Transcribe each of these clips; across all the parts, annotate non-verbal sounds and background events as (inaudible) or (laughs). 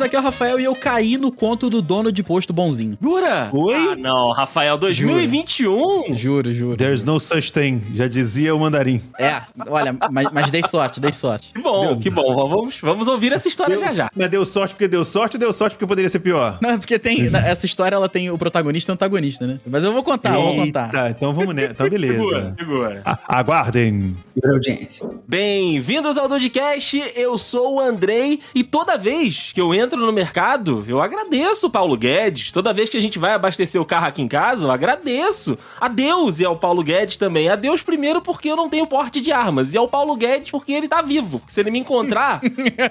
Dudes, aqui é o Rafael e eu caí no conto do dono de posto bonzinho. Jura? Oi? Ah, não, Rafael, 2021? Juro, juro. There's no such thing, já dizia o mandarim. É, olha, mas, mas dei sorte, dei sorte. Que bom, que bom. Vamos, vamos ouvir essa história Deu- já já. Mas deu sorte porque deu sorte ou deu sorte porque poderia ser pior? Não, porque tem. Essa história ela tem o protagonista e o antagonista, né? Mas eu vou contar, eu vou contar. Eita, então vamos nessa. Então (laughs) Segura, beleza. segura. A- Aguardem. Segura a audiência. Bem-vindos ao Dudcast, eu sou o Andrei e toda vez que eu entro no mercado, eu agradeço o Paulo Guedes. Toda vez que a gente vai abastecer o carro aqui em casa, eu agradeço. A Deus e ao Paulo Guedes também. A Deus primeiro porque eu não tenho porte de armas e ao Paulo Guedes porque ele tá vivo. Se ele me encontrar,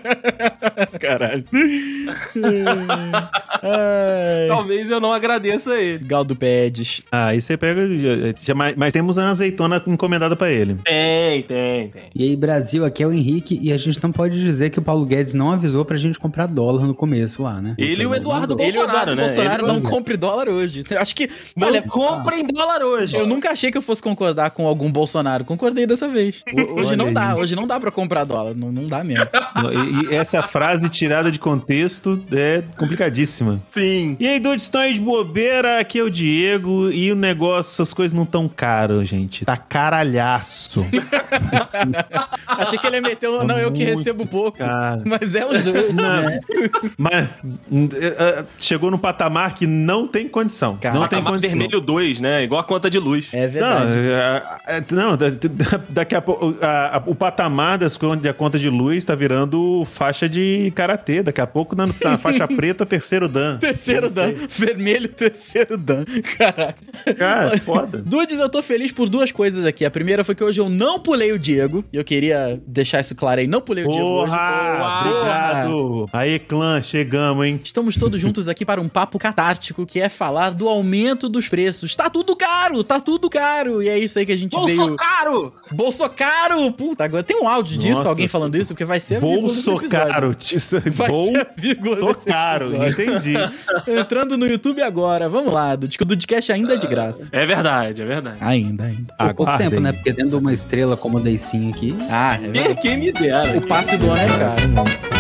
(laughs) Caralho. (laughs) (laughs) Talvez eu não agradeça a ele. Galdo Pedes. Ah, aí você pega. já- já- mas, mas temos uma azeitona encomendada pra ele. Tem, tem, tem. E aí, Brasil, aqui é o Henrique, e a gente não pode dizer que o Paulo Guedes não avisou pra gente comprar dólar no começo lá, né? Ele e o Eduardo Ele e o Bolsonaro, Eduardo né? Bolsonaro Ele- não compre dólar hoje. Eu acho que. Não olha, compra em dólar hoje. eu nunca achei que eu fosse concordar com algum Bolsonaro. Concordei dessa vez. (laughs) Ho- Hoje não dá, hoje não dá pra comprar dólar. Não, não dá mesmo. (laughs) E, e essa frase tirada de contexto é complicadíssima. Sim. E aí, dudes, estão aí de bobeira, aqui é o Diego, e o negócio, as coisas não tão caro, gente. Tá caralhaço. (laughs) Achei que ele ia meter um, não, eu que muito recebo pouco. caro. Mas é os dois. Não, é, é, chegou num patamar que não tem condição. Cara, não tem condição. vermelho 2, né? Igual a conta de luz. É Não, verdade. é, é, não, da- (laughs) da- daqui a pouco o patamar das da conta de luz tá virando faixa de karatê. Daqui a pouco na, na faixa (laughs) preta, terceiro dan. Terceiro Não Dan. Vermelho, terceiro Dan. (laughs) Caraca. Cara, foda. Dudes, eu tô feliz por duas coisas aqui. A primeira foi que hoje eu não pulei o Diego. E eu queria deixar isso claro aí. Não pulei o Diego hoje. Porra! Obrigado! Aí, clã, chegamos, hein? Estamos todos juntos aqui para um papo catártico que é falar do aumento dos preços. Tá tudo caro, tá tudo caro. E é isso aí que a gente Bolso veio. caro! Bolso caro! Puta, agora tem um áudio disso, Nossa, alguém falando isso, porque vai ser a Bolso caro. Vai Bol ser a vírgula caro. Entendi. (laughs) Entrando no YouTube agora, vamos lá, Dudes, que o Dudcast ainda é de graça. É verdade, é verdade. Ainda, ainda. Por pouco tempo, né? Porque dentro de uma estrela como a Deicinho aqui, Ah, é Quem, verdade. quem me dera. O passe do ano é caro.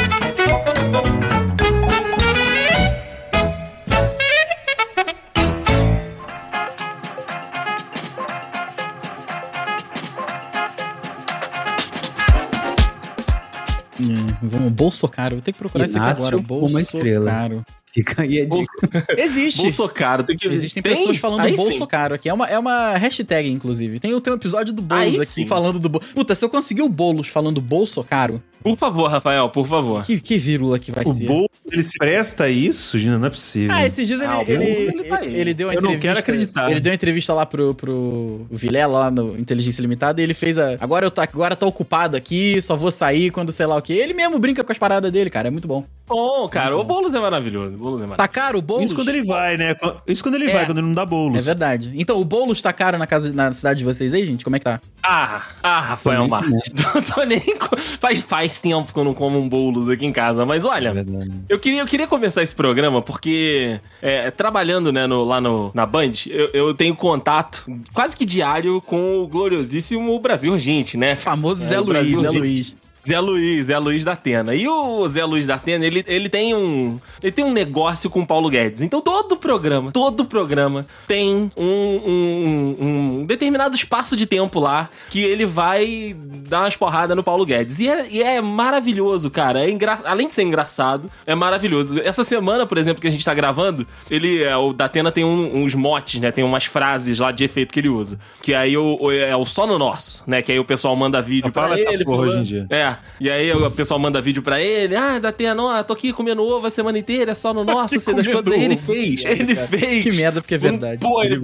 Bolso caro. Vou ter que procurar isso aqui Inácio, agora. Bolso uma estrela. caro. fica aí a dica. Bolso, Existe. bolso caro, tem que Existem Tem? pessoas falando Aí bolso sim. caro aqui. É uma, é uma hashtag, inclusive. Tem, tem um episódio do Boulos Aí aqui sim. falando do bolso. Puta, se eu conseguir o Boulos falando bolso caro, Por favor, Rafael, por favor. que, que vírgula que vai O ser? Bol, ele se presta a isso, Gina? Não é possível. Ah, esses dias ele, Ah, o ele, Boulos, ele, ele deu uma Eu não entrevista. quero acreditar. Ele deu uma entrevista lá pro, pro Vilela, lá no Inteligência Limitada, e ele fez a. Agora eu tô, agora tô ocupado aqui, só vou sair quando sei lá o quê. Ele mesmo brinca com as paradas dele, cara. É muito bom. Bom, cara, o Boulos é maravilhoso. O Boulos é maravilhoso. Tá caro o Boulos? Isso quando ele vai, né? Isso quando ele É. vai, quando ele não dá bolos. É verdade. Então, o Boulos tá caro na, casa, na cidade de vocês aí, gente? Como é que tá? Ah, ah, Rafael Marques. (laughs) Não tô nem. co- Faz, faz tempo que eu não como um bolos aqui em casa, mas É olha. verdade. Eu queria, eu queria começar esse programa porque, é, trabalhando né, no- lá no, na Band, eu, eu tenho contato quase que diário com o gloriosíssimo Brasil Urgente, né? Famoso É, Zé o Luiz, Brasil, Zé gente. Luiz. Zé Luiz, Zé Luiz da Atena. E o Zé Luiz da Atena, ele, ele tem um. Ele tem um negócio com o Paulo Guedes. Então todo programa, todo programa tem um, um- um determinado espaço de tempo lá que ele vai dar umas porradas no Paulo Guedes. E é, e é maravilhoso, cara. É engra... Além de ser engraçado, é maravilhoso. Essa semana, por exemplo, que a gente tá gravando, ele. é, O Datena tem um- uns motes, né? Tem umas frases lá de efeito que ele usa. Que aí o, é o só no nosso, né? Que aí o pessoal manda vídeo essa ele. porra hoje em dia. é, e aí o pessoal manda vídeo pra ele, ah, Datena, ó, tô aqui comendo ovo a semana inteira, é só no (laughs) nosso, sei das coisas. Aí ele fez, Nossa, ele cara. fez. Que merda, porque é Um- verdade. pô, ele,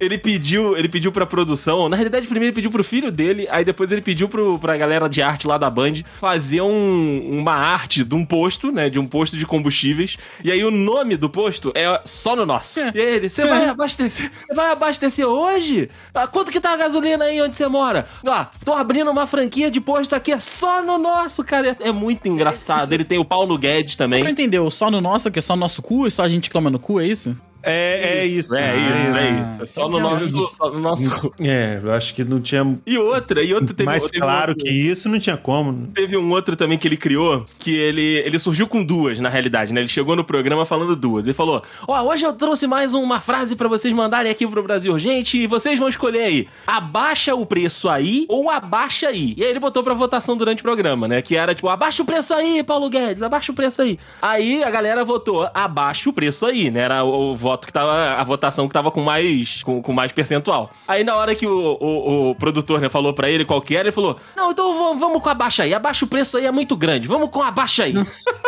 ele pediu, ele pediu pra produção, na realidade primeiro ele pediu pro filho dele, aí depois ele pediu pro, pra galera de arte lá da Band fazer um- uma arte de um posto, né, de um posto de combustíveis, e aí o nome do posto é só no nosso. E aí ele, você vai abastecer, você vai abastecer hoje? Ah, quanto que tá a gasolina aí onde você mora? Ah, tô abrindo uma franquia de posto aqui, é só no nosso, cara. É, é muito engraçado. Ele tem o Paulo Guedes Só pra também. entender, o só no nosso, que é só no nosso cu, e só a gente clama no cu, é isso? É, é isso. É isso, é Ah, isso. É só no legal. nosso. Só no nosso... (laughs) É, eu acho que não tinha E outra, e outra teve mais teve claro outro- que isso, não tinha como. Teve um outro também que ele criou, que ele, ele surgiu com duas, na realidade, né? Ele chegou no programa falando duas. Ele falou: Ó, hoje eu trouxe mais uma frase pra vocês mandarem aqui pro Brasil Urgente e vocês vão escolher aí: abaixa o preço aí ou abaixa aí. E aí ele botou pra votação durante o programa, né? Que era tipo: abaixa o preço aí, Paulo Guedes, abaixa o preço aí. Aí a galera votou: abaixa o preço aí, né? Era o, o voto que tava, a votação que tava com mais, com, com mais percentual. Aí na hora que o, o, o produtor né, falou pra ele qual que era, ele falou: Não, então vamos, vamos com abaixa aí. Abaixa o preço aí, é muito grande. Vamos com (laughs) abaixa aí.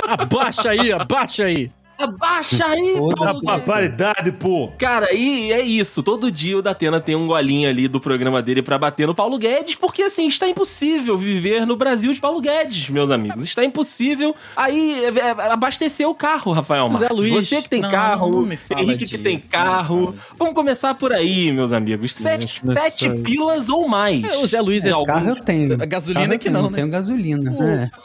Abaixa aí, abaixa aí. Abaixa aí, Foda-se. Paulo A paridade, pô. Cara, e é isso. Todo dia o Datena tem um golinho ali do programa dele pra bater no Paulo Guedes, porque assim, está impossível viver no Brasil de Paulo Guedes, meus amigos. Está impossível aí é, é, abastecer o carro, Rafael Zé Marques. Luiz, Você que tem não, carro, não me fala Henrique que tem disso, carro. cara. Vamos começar por aí, meus amigos. Sete, é sete pilas ou mais. É, o Zé Luiz é Algum- Carro eu tenho. A gasolina que não, não né? tenho gasolina. é. (laughs)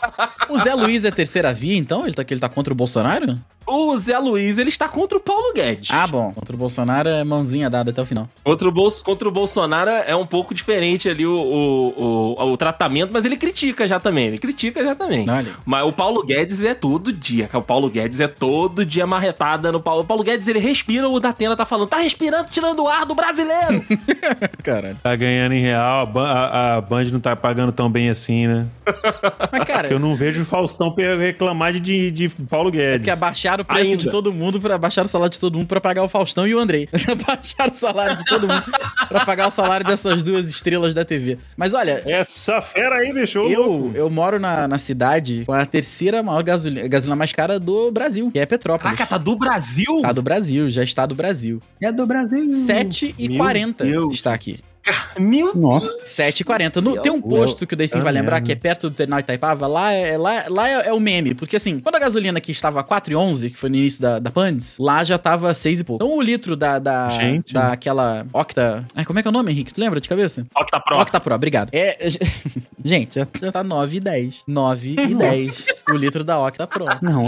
O Zé Luiz é terceira via, então? Ele tá, que ele tá contra o Bolsonaro? O Zé Luiz, ele está contra o Paulo Guedes. Ah, bom. Contra o Bolsonaro é mãozinha dada até o final. Contra o, Bolso, contra o Bolsonaro é um pouco diferente ali o, o, o, o tratamento, mas ele critica já também. Ele critica já também. Olha. Mas o Paulo Guedes é todo dia, cara. O Paulo Guedes é todo dia marretada no Paulo. O Paulo Guedes, ele respira, o Datena tá falando, tá respirando, tirando o ar do brasileiro. (laughs) Caralho. Tá ganhando em real, a, a- a Band não tá pagando tão bem assim, né? Mas, cara, Porque eu não vejo o Faustão reclamar de, de Paulo Guedes. que abaixaram o preço Ainda. de todo mundo, pra, abaixaram o salário de todo mundo pra pagar o Faustão e o Andrei. (laughs) abaixaram o salário de todo mundo pra pagar o salário dessas duas estrelas da TV. Mas olha, Essa fera aí, bicho, eu, louco. eu moro na, na cidade com a terceira maior gasolina, gasolina mais cara do Brasil, que é Petrópolis. Caraca, tá do Brasil? Tá do Brasil, já está do Brasil. É do Brasil. 7,40 Deus. está aqui. Meu Nossa. 7,40. No- Tem um posto que o Ah, vai lembrar, que é perto do terminal Itaipava. Lá é, lá, lá é, é o meme. Porque assim, quando a gasolina aqui estava 4,11, que foi no início da, da Pandes, lá já tava 6 e pouco. Então o litro da, da, Gente. daquela Octa... Ai, como é que é o nome, Henrique? Tu lembra de cabeça? Octa Pro. Octa Pro, obrigado. É, (laughs) gente, já, já tá 9 e 10. 9 e 10. O litro da Octa Pro. Não.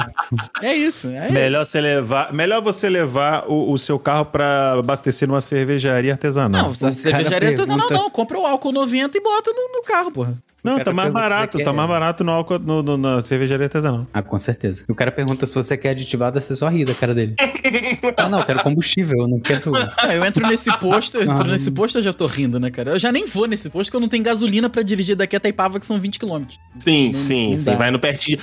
É isso. É Melhor, você levar, melhor você levar o, o seu carro pra abastecer numa cervejaria artesanal. Não, cervejaria artesanal pergunta- não. Compra o álcool 90 e bota no, no carro, porra. Não, tá mais barato, tá mais barato no álcool no, no- na cervejaria artesanal. Ah, com certeza. O cara pergunta se você quer aditivado, você só ri da cara dele. (laughs) ah, não, eu quero combustível, eu não quero. Ah, eu entro nesse posto, eu entro Ah. nesse posto, eu já tô rindo, né, cara? Eu já nem vou nesse posto, porque eu não tenho gasolina pra dirigir daqui até Ipava, que são 20 km. Sim, Não- sim, não sim. Vai no pertinho.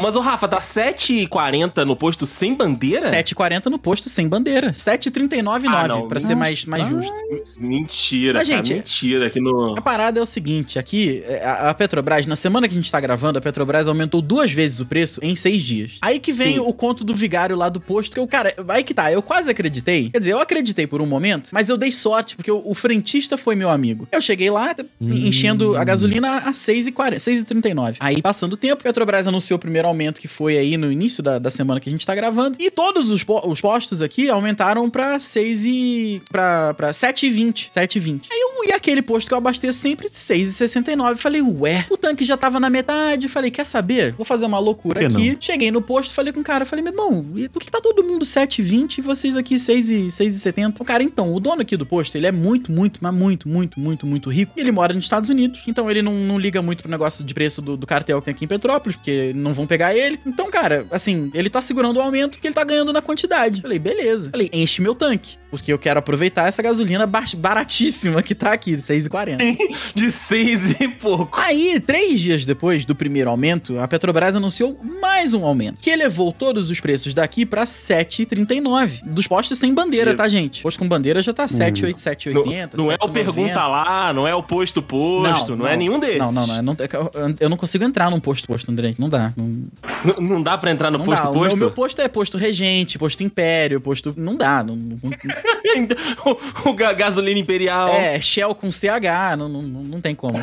Mas, o Rafa, tá 7h40 no posto sem bandeira? 7,40 no posto sem bandeira. 7,39,9, Ah, não. pra ser mais, mais Ah. justo. Mentira, Mas, cara, gente, mentira. Aqui no... A parada é o seguinte, aqui, é, a a Petrobras, na semana que a gente tá gravando, a Petrobras aumentou duas vezes o preço em seis dias. Aí que vem Sim. o conto do vigário lá do posto, que eu, cara, aí que tá, eu quase acreditei. Quer dizer, eu acreditei por um momento, mas eu dei sorte, porque o, o frentista foi meu amigo. Eu cheguei lá, t- enchendo a gasolina a 6,40, 6,39. Aí, passando o tempo, a Petrobras anunciou o primeiro aumento, que foi aí no início da, da semana que a gente tá gravando, e todos os, po- os postos aqui aumentaram pra 6 e... pra, pra 7,20, 7,20. Aí eu e aquele posto que eu abasteço sempre 6,69. Falei, ué, o tanque já tava na metade. Falei, quer saber? Vou fazer uma loucura aqui. não? Cheguei no posto, falei com o cara, falei, meu irmão, por que tá todo mundo 7,20 e vocês aqui 6 e 6,70? O cara, então, o dono aqui do posto, ele é muito, muito, mas muito, muito, muito, muito rico. Ele mora nos Estados Unidos, então ele não, não liga muito pro negócio de preço do, do cartel que tem aqui em Petrópolis, porque não vão pegar ele. Então, cara, assim, ele tá segurando o aumento que ele tá ganhando na quantidade. Falei, beleza. Falei, enche meu tanque, porque eu quero aproveitar essa gasolina ba- baratíssima que tá aqui, 6,40. De 6 e pouco. Aí, três dias depois do primeiro aumento, a Petrobras anunciou mais um aumento, que elevou todos os preços daqui pra 7,39. Dos postos sem bandeira, tá, gente? Posto com bandeira já tá 7,8, Não, 7,80. não é o 7,90. pergunta lá, não é o posto posto, não, é nenhum desses. Não, não, não. Eu não, eu não consigo entrar num posto posto, André. Não dá. Não, Não, não dá pra entrar no não posto dá. O meu, posto? o meu posto é posto regente, posto império, posto. Não dá. Não, não- (laughs) o, o ga- gasolina imperial. é, Shell com CH, não, não, não não tem como.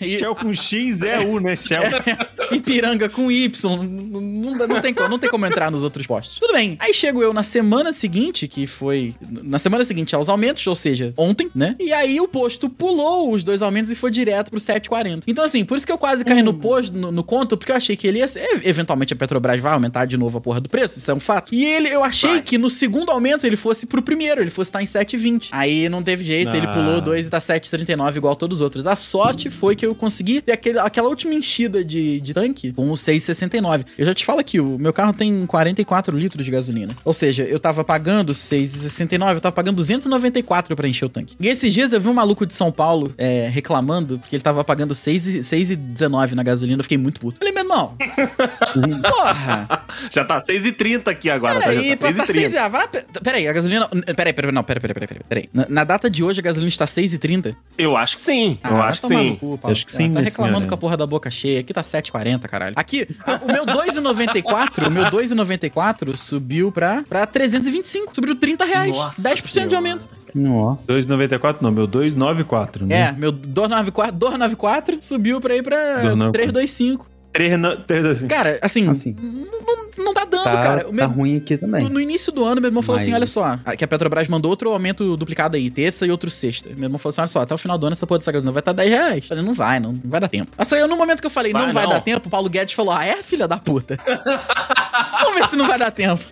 E- (laughs) Shell com X é U, né? Shell. (laughs) Ipiranga com Y. Não, não, dá- não tem, como- não tem como entrar nos outros postos. Tudo bem. Aí chego eu na semana seguinte, que foi. Na semana seguinte aos aumentos, ou seja, ontem, né? E aí o posto pulou os dois aumentos e foi direto pro 7,40. Então, assim, por isso que eu quase caí no posto, no, no conto, porque eu achei que ele ia ser. Eventualmente a Petrobras vai aumentar de novo a porra do preço, isso é um fato. E ele, eu achei Vai. que no segundo aumento ele fosse pro primeiro, ele fosse estar em 7,20. Aí não teve jeito, ele Ah. pulou dois e tá 7,39 igual todos os outros. A sorte foi que eu consegui ter aquele, aquela última enchida de, de tanque com o 6,69. Eu já te falo aqui, o meu carro tem 44 litros de gasolina. Ou seja, eu tava pagando 6,69, eu tava pagando 294 pra encher o tanque. E esses dias eu vi um maluco de São Paulo é, reclamando porque ele tava pagando 6 e- 6,19 na gasolina. Eu fiquei muito puto. Falei, meu irmão, (laughs) porra! Já tá 6h30 aqui agora, tá? Peraí, Já tá pra, pra 6h30. 6 ah, vai, peraí, a gasolina. Peraí, peraí, não, peraí, peraí, peraí, peraí. peraí. Na, na data de hoje, a gasolina está 6,30. Eu acho que sim. eu Ah, acho que sim. cu, Paulo. Acho que sim, Tá reclamando senhora. com a porra da boca cheia. Aqui tá 7,40, caralho. Aqui, o meu 2,94, o meu 2,94 subiu pra, pra 325. Subiu 30 reais. Nossa 10% de Senhora. aumento. Ó. 294 não, meu 294, né? É, meu 294, 294 subiu pra ir pra 294. 325. 3, no, 3, assim. Cara, assim, Assim. não, não tá dando, Tá, cara. O tá meu, ruim aqui também. No, no início do ano, meu irmão falou Mas- assim: olha só, a- que a Petrobras mandou outro aumento duplicado aí, terça e outro sexta. Meu irmão falou assim: olha só, até o final do ano essa porra dessa gasolina vai estar 10 reais. Eu falei, não vai, não, não vai dar tempo. Assim, eu, no momento que eu falei, Vai não vai não. dar tempo, o Paulo Guedes falou: ah, é, filha da puta? (laughs) Vamos ver se não vai dar tempo.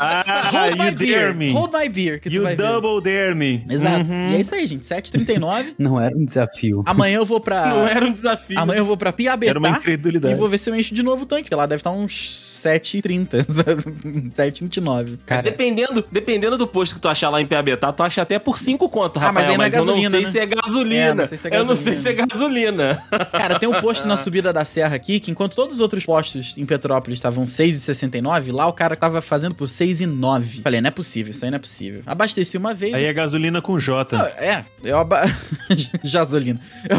Ah, Hold my you beer. dare me. Hold my beer, que tu You vai ver. double dare me. Exato. Uhum. E é isso aí, gente. 7h39. Não era um desafio. Amanhã eu vou pra. Não era um desafio. Amanhã eu vou pra Piabetá. Era uma E incredulidade. vou ver se eu encho de novo o tanque, porque lá deve estar uns 7h30. (laughs) 7h29. Cara, Dependendo, dependendo do posto que tu achar lá em Piabetá, tu acha até por 5 conto, Ah, mas Rafael. aí não é eu não gasolina, sei né? se é gasolina. É, não sei se é Eu não sei gasolina. se é gasolina. Cara, tem um (laughs) posto na subida da serra aqui que enquanto todos os outros postos em Petrópolis estavam 6,69, lá o cara tava fazendo por 6,9. Falei, não é possível, isso aí não é possível. Abasteci uma vez. Aí é gasolina com J. Ah, É, eu aba... (laughs) Gasolina. Eu,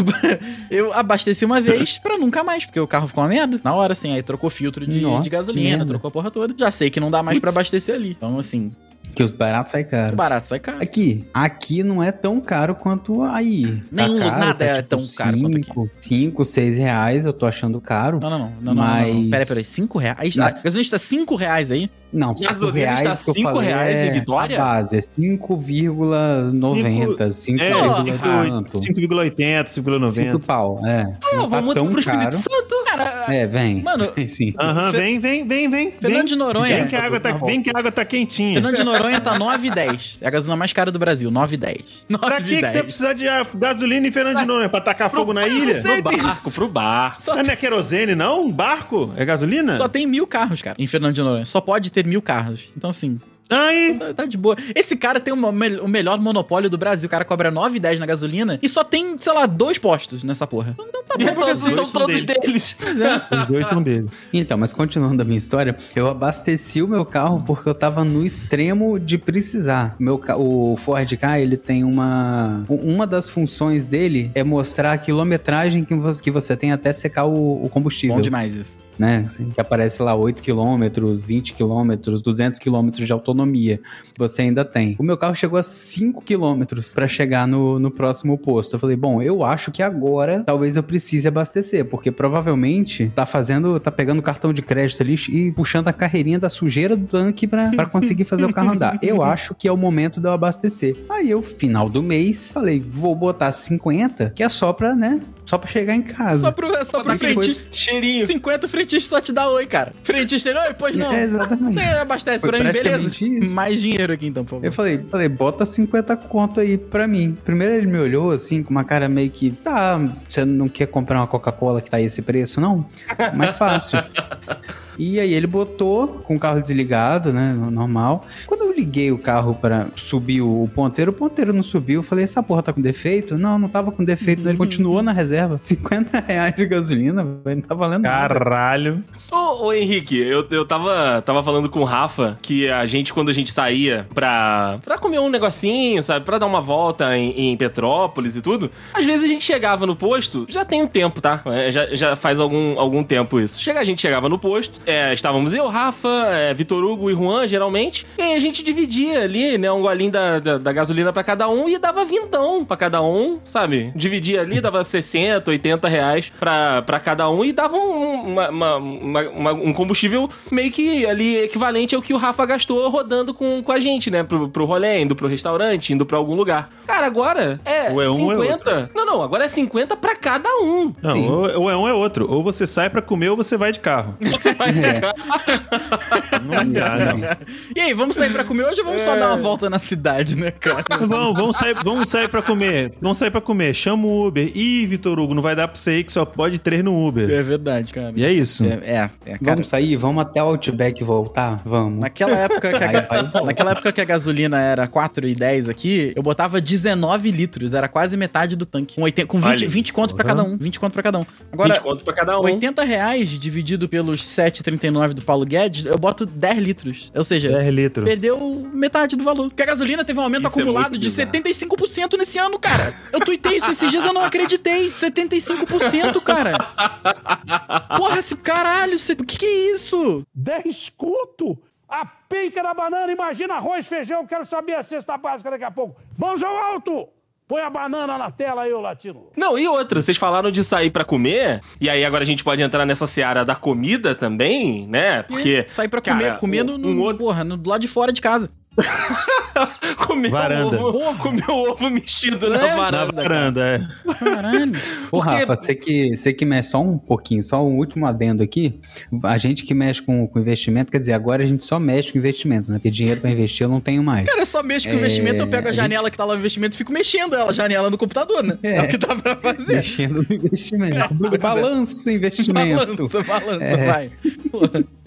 (laughs) eu abasteci uma vez pra nunca mais, porque o carro ficou uma merda. Na hora, assim, aí trocou filtro de, Nossa, de gasolina, merda. trocou a porra toda. Já sei que não dá mais pra abastecer ali. Então, assim, que os baratos saem caro. barato sai caro. Aqui, aqui não é tão caro quanto aí. Tá Nenhum- nada é tão caro quanto aqui. 5, 6 reais, eu tô achando caro. Não, não, não. não, não, não, Mas- não. Peraí, peraí. 5 reais? Não. A gasolina está 5 reais aí? Não, 5 Gasolina reais está que eu cinco falei reais é em Vitória? A base é 5,90, 5, É, Porra, 5,80, 5,80, 5 5,90. pau, é. Ah, não tá vamos tão pro Espírito caro. Santo. Cara, É, vem. Mano, (laughs) Sim. Aham, Fe- vem, vem, vem, vem. Fernando de Noronha. Vem que a água tá, vem que a água tá quentinha. Fernando de Noronha tá 9,10. É a gasolina mais cara do Brasil, 9,10. Pra que, que você precisa de gasolina em Fernando de Noronha? Pra tacar fogo na ilha? Pro barco, pro barco. Não é querosene, não? Um barco? É gasolina? só tem mil carros, cara, em Fernando de Noronha. Só pode ter mil carros. Então, assim, Aí, tá, tá de boa. Esse cara tem uma o melhor monopólio do Brasil. O cara cobra 9,10 na gasolina e só tem, sei lá, dois postos nessa porra. Então tá E bom pra todos gasolina. são são todos dele. deles. Pois é. os dois são dele. Então, mas continuando a minha história, eu abasteci o meu carro porque eu tava no extremo de precisar. Meu, o Ford Ka, ele tem uma... Uma das funções dele é mostrar a quilometragem que você, que você tem até secar o, o combustível. Bom demais isso. Né? Que aparece lá 8 km, 20 km, 200 km de autonomia. Você ainda tem. O meu carro chegou a 5 km para chegar no, no próximo posto. Eu falei, bom, eu acho que agora talvez eu precise abastecer, porque provavelmente tá fazendo, tá pegando cartão de crédito ali e puxando a carreirinha da sujeira do tanque para conseguir fazer o carro andar. Eu acho que é o momento de eu abastecer. Aí eu, final do mês, falei, vou botar 50, que é só pra, né? Só pra chegar em casa. Só pro, só pro frentista. Cheirinho. 50 frentistas só te dá oi, cara. Frentista, oi, pois não. É, exatamente. Você abastece Foi pra mim, beleza? isso. Mais dinheiro aqui então, por favor. Eu falei, falei, bota 50 conto aí pra mim. Primeiro ele me olhou assim, com uma cara meio que, tá, você não quer comprar uma Coca-Cola que tá esse preço, não? Mais fácil. (laughs) e aí ele botou com o carro desligado, né, no- normal. Quando eu liguei o carro pra subir o ponteiro, o ponteiro não subiu. Eu falei, essa porra tá com defeito? Não, não tava com defeito. Ele continuou na reserva. (laughs) 50 reais de gasolina, velho, não tá valendo nada. Caralho. Ô, ô, Henrique, eu, eu tava, tava falando com o Rafa que a gente, quando a gente saía pra, pra comer um negocinho, sabe? Pra dar uma volta em, em Petrópolis e tudo, às vezes a gente chegava no posto, já tem um tempo, tá? É, já, já faz algum, algum tempo isso. Chega, a gente chegava no posto, é, estávamos eu, Rafa, é, Vitor Hugo e Juan, geralmente, e a gente dividia ali, né, um golinho da, da, da gasolina pra cada um e dava vintão pra cada um, sabe? Dividia ali, dava 60, 80 reais pra cada um e dava um, uma- uma- uma- um combustível meio que ali equivalente ao que o Rafa gastou rodando com, com a gente, né? Pro, pro rolê, indo pro restaurante, indo pra algum lugar. Cara, agora é Ou é um ou é 50. não, não, agora é 50 pra cada um. Não, Sim. ou, ou é um ou é outro. Ou você sai pra comer ou você vai de carro. (laughs) Você vai pegar. (laughs) Não dá, não. E aí, vamos sair pra comer hoje ou vamos só dar uma volta na cidade, né, cara? (laughs) Vamos, vamos sair, vamos sair pra comer. Vamos sair pra comer. Chama o Uber. Ih, Vitor Hugo, não vai dar pra você ir que só pode três no Uber. É verdade, cara. E é isso. É, é, é, cara. Vamos sair? Vamos até o Outback voltar? Vamos. Naquela época, que a, Aí e volta. naquela época que a gasolina era 4,10 aqui, eu botava 19 litros, era quase metade do tanque. Com, 80, com 20, Olha aí. 20 conto pra cada um. 20 conto pra cada um. Agora, 20 conto pra cada um. 80 reais dividido pelos 7,39 do Paulo Guedes, eu boto 10 litros. Ou seja, 10 litros. perdeu metade do valor. Porque a gasolina teve um aumento Isso é acumulado muito de bizarro. 75% nesse ano, cara. Eu tuitei isso esses dias, eu não acreditei. 75%, cara. Porra, esse caralho, o que, que é isso? 10 conto? A pica da banana, imagina arroz, feijão, quero saber a cesta básica daqui a pouco. Mãos ao alto! Põe a banana na tela aí, ô latino. Não, e outra, vocês falaram de sair pra comer, e aí agora a gente pode entrar nessa seara da comida também, né? Porque. Sair pra cara, comer, comer no, um no- outro- porra, no, do lado de fora de casa. (laughs) comer Varanda. o ovo, o ovo mexido É, na varanda. Na varanda, é. Caralho. Ô, Porque- Rafa, você que, você que mexe só um pouquinho, só um último adendo aqui. A gente que mexe com, com investimento, quer dizer, agora a gente só mexe com investimento, né? Porque dinheiro pra investir eu não tenho mais. Cara, eu só mexo com É, investimento, eu pego a a janela que tá lá no investimento e fico mexendo ela, a janela no computador, né? É, É. o que dá pra fazer. Mexendo no investimento. (laughs) Balança investimento. Balança, balança, É. vai. (laughs)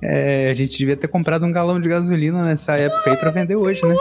É, a gente devia ter comprado um galão de gasolina nessa época aí pra vender hoje, né?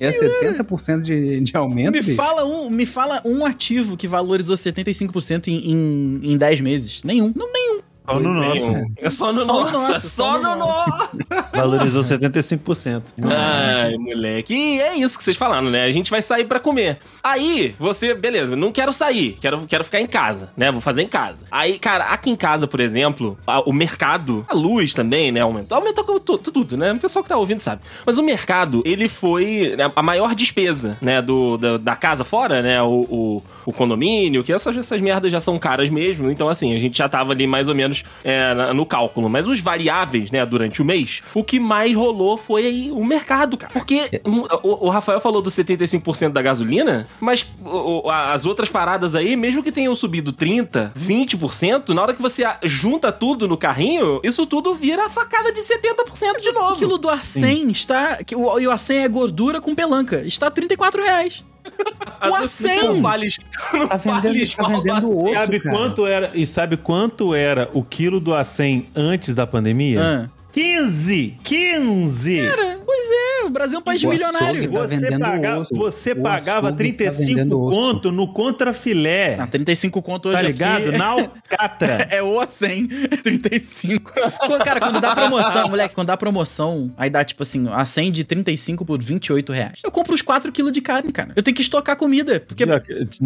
Ia 70% de, de aumento. Me bicho. fala, um, me fala um ativo que valorizou 75% em, em, em 10 meses. Nenhum. Não, nenhum. Só no nosso. é. É só no nosso, é só no no nosso. Valorizou 75%. Ai, moleque. E é isso que vocês falaram, né? A gente vai sair pra comer. Aí, você, beleza, não quero sair, quero, quero ficar em casa, né? Vou fazer em casa. Aí, cara, aqui em casa, por exemplo, a- o mercado, a luz também, né? Aumentou, aumentou com tu- tudo, né? O pessoal que tá ouvindo sabe. Mas o mercado, ele foi né, a maior despesa, né? Do, da, da casa fora, né? O, o, o condomínio, que essas, essas merdas já são caras mesmo. Então, assim, a gente já tava ali mais ou menos é, na- no cálculo. Mas os variáveis, né? Durante o mês, o que mais rolou foi aí o mercado, cara. Porque o, o Rafael falou do 75% da gasolina, mas o- o- as outras paradas aí, mesmo que tenham subido 30%, 20%, na hora que você junta tudo no carrinho, isso tudo vira a facada de 70% de O novo. quilo do arsen está... que o- E o arsen é gordura com pelanca. Está 34 reais. O fales, não Tá vendendo- tá vendendo osso. Sabe cara. quanto era? E sabe quanto era o quilo do acém antes da pandemia? Ah. 15! 15! Cara, o Brasil é um país milionário. tá Você, paga- osso. você O pagava açougue está 35 vendendo osso. conto no contrafilé. Ah, 35 conto hoje tá aqui ligado? Na alcatra. (laughs) É o a 100, é 35. Quando- cara, quando dá promoção, moleque, quando dá promoção, aí dá tipo assim, a 100 de 35 por 28 reais. Eu compro os 4 quilos de carne, cara. Eu tenho que estocar comida. Porque. Na,